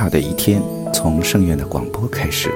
好的一天从圣院的广播开始。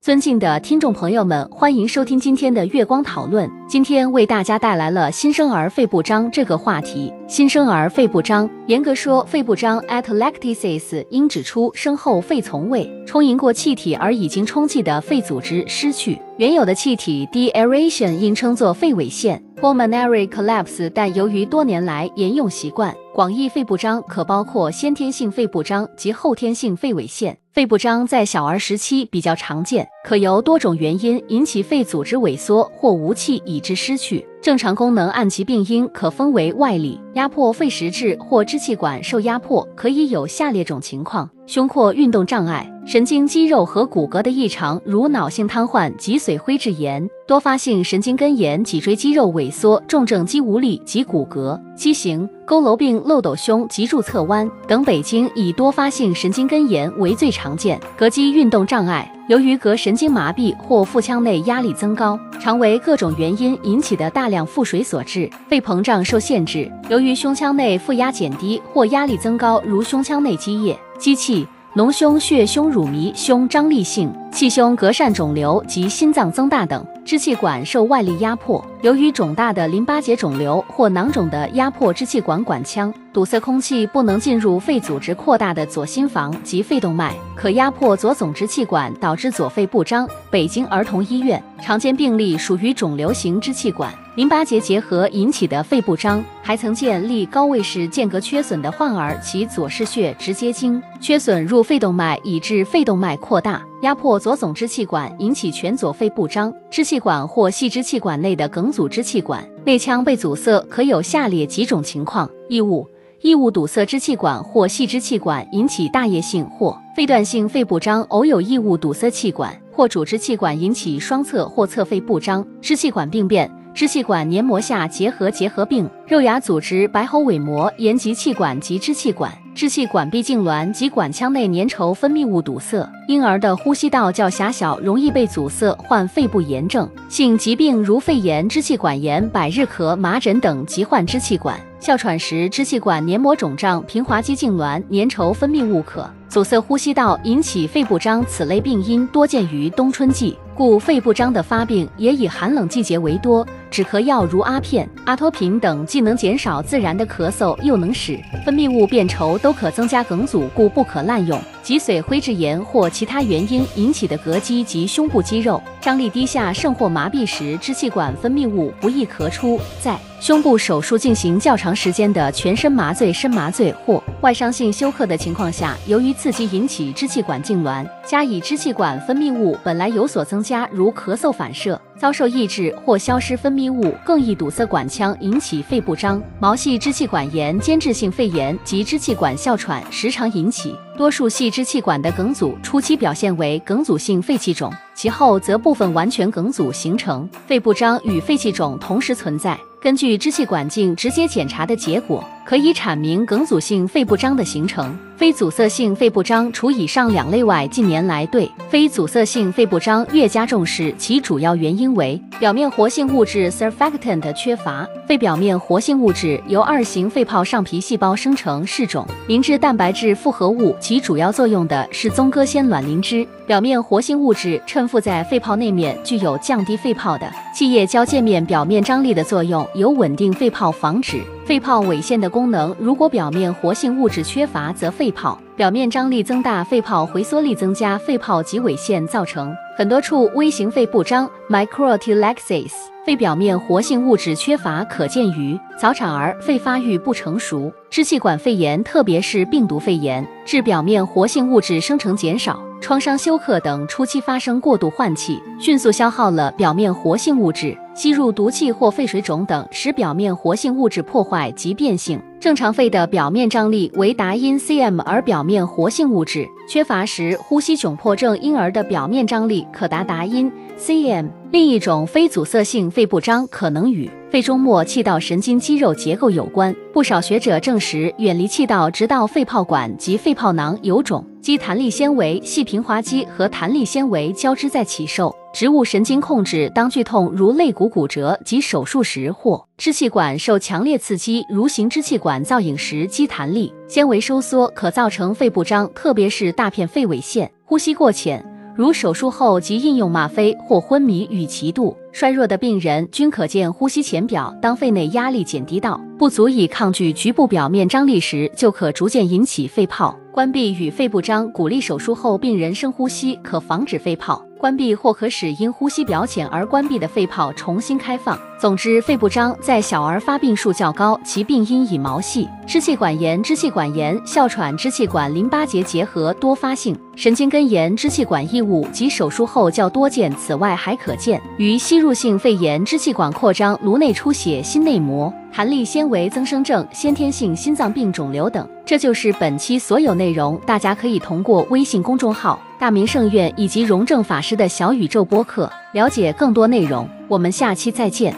尊敬的听众朋友们，欢迎收听今天的月光讨论。今天为大家带来了新生儿肺部张这个话题。新生儿肺部张，严格说，肺部张 atelectasis 应指出生后肺从未充盈过气体而已经充气的肺组织失去原有的气体 deaeration，应称作肺萎陷 pulmonary collapse。但由于多年来沿用习惯，广义肺部张可包括先天性肺部张及后天性肺萎陷。肺部张在小儿时期比较常见，可由多种原因引起肺组织萎缩或无气以致失去正常功能。按其病因可分为外力压迫肺实质或支气管受压迫，可以有下列种情况：胸廓运动障碍、神经肌肉和骨骼的异常，如脑性瘫痪、脊髓灰质炎、多发性神经根炎、脊椎肌肉萎缩、重症肌无力及骨骼畸形、佝偻病、漏斗胸、脊柱侧弯等。北京以多发性神经根炎为最常见，膈肌运动障碍。由于膈神经麻痹或腹腔内压力增高，常为各种原因引起的大量腹水所致，肺膨胀受限制。由于胸腔内负压减低或压力增高，如胸腔内积液、机气、脓胸血、胸乳糜、胸张力性气胸膈疝肿瘤及心脏增大等。支气管受外力压迫，由于肿大的淋巴结肿瘤或囊肿的压迫支气管管腔，堵塞空气不能进入肺组织扩大的左心房及肺动脉，可压迫左总支气管，导致左肺不张。北京儿童医院常见病例属于肿瘤型支气管淋巴结结核引起的肺部张，还曾见例高位式间隔缺损的患儿，其左室血直接经缺损入肺动脉，以致肺动脉扩大。压迫左总支气管，引起全左肺部张。支气管或细支气管内的梗阻支气管内腔被阻塞，可有下列几种情况：异物、异物堵塞支气管或细支气管，引起大叶性或肺段性肺部张；偶有异物堵塞气管或主支气管，引起双侧或侧肺部张。支气管病变。支气管黏膜下结核结核病、肉芽组织白喉伪膜炎及气管及支气管、支气管壁痉挛及管腔内粘稠分泌物堵塞，婴儿的呼吸道较狭小，容易被阻塞，患肺部炎症性疾病如肺炎、支气管炎、百日咳、麻疹等，及患支气管哮喘时，支气管黏膜肿胀、平滑肌痉挛、粘稠分泌物可阻塞呼吸道，引起肺部张。此类病因多见于冬春季。故肺部张的发病也以寒冷季节为多，止咳药如阿片、阿托品等，既能减少自然的咳嗽，又能使分泌物变稠，都可增加梗阻，故不可滥用。脊髓灰质炎或其他原因引起的膈肌及胸部肌肉张力低下，甚或麻痹时，支气管分泌物不易咳出，在胸部手术进行较长时间的全身麻醉、深麻醉或外伤性休克的情况下，由于刺激引起支气管痉挛，加以支气管分泌物本来有所增加，如咳嗽反射。遭受抑制或消失分泌物，更易堵塞管腔，引起肺部张。毛细支气管炎、间质性肺炎及支气管哮喘时常引起。多数系支气管的梗阻，初期表现为梗阻性肺气肿，其后则部分完全梗阻形成。肺部张与肺气肿同时存在。根据支气管镜直接检查的结果，可以阐明梗阻性肺部张的形成。非阻塞性肺部张除以上两类外，近年来对非阻塞性肺部张越加重视，其主要原因为表面活性物质 surfactant 缺乏。肺表面活性物质由二型肺泡上皮细胞生成，是种磷脂蛋白质复合物，其主要作用的是棕鸽酰卵磷脂。表面活性物质衬附在肺泡内面，具有降低肺泡的气液交界面表面张力的作用，有稳定肺泡、防止肺泡萎陷的功能。如果表面活性物质缺乏，则肺泡表面张力增大，肺泡回缩力增加，肺泡及萎陷，造成很多处微型肺部张 （microatelectasis）。肺表面活性物质缺乏可见于早产儿肺发育不成熟、支气管肺炎，特别是病毒肺炎，致表面活性物质生成减少。创伤休克等初期发生过度换气，迅速消耗了表面活性物质，吸入毒气或肺水肿等，使表面活性物质破坏及变性。正常肺的表面张力为达因 cm，而表面活性物质缺乏时，呼吸窘迫症婴儿的表面张力可达达因 cm。另一种非阻塞性肺部张可能与肺中末气道神经肌肉结构有关。不少学者证实，远离气道直到肺泡管及肺泡囊有肿，肌弹力纤维、细平滑肌和弹力纤维交织在起受。植物神经控制当剧痛如肋骨骨折及手术时，或支气管受强烈刺激如行支气管造影时，肌弹力纤维收缩可造成肺部张，特别是大片肺尾腺。呼吸过浅，如手术后即应用吗啡或昏迷与极度衰弱的病人，均可见呼吸浅表。当肺内压力减低到不足以抗拒局部表面张力时，就可逐渐引起肺泡。关闭与肺部张，鼓励手术后病人深呼吸，可防止肺泡。关闭或可使因呼吸表浅而关闭的肺泡重新开放。总之，肺部张在小儿发病数较高，其病因以毛细支气管炎、支气管炎、哮喘、支气管淋巴结结核多发性神经根炎、支气管异物及手术后较多见。此外，还可见于吸入性肺炎、支气管扩张、颅内出血、心内膜。弹力纤维增生症、先天性心脏病肿瘤等，这就是本期所有内容。大家可以通过微信公众号“大明圣院”以及荣正法师的小宇宙播客了解更多内容。我们下期再见。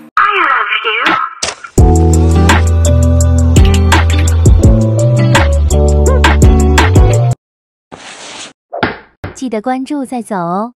记得关注再走哦。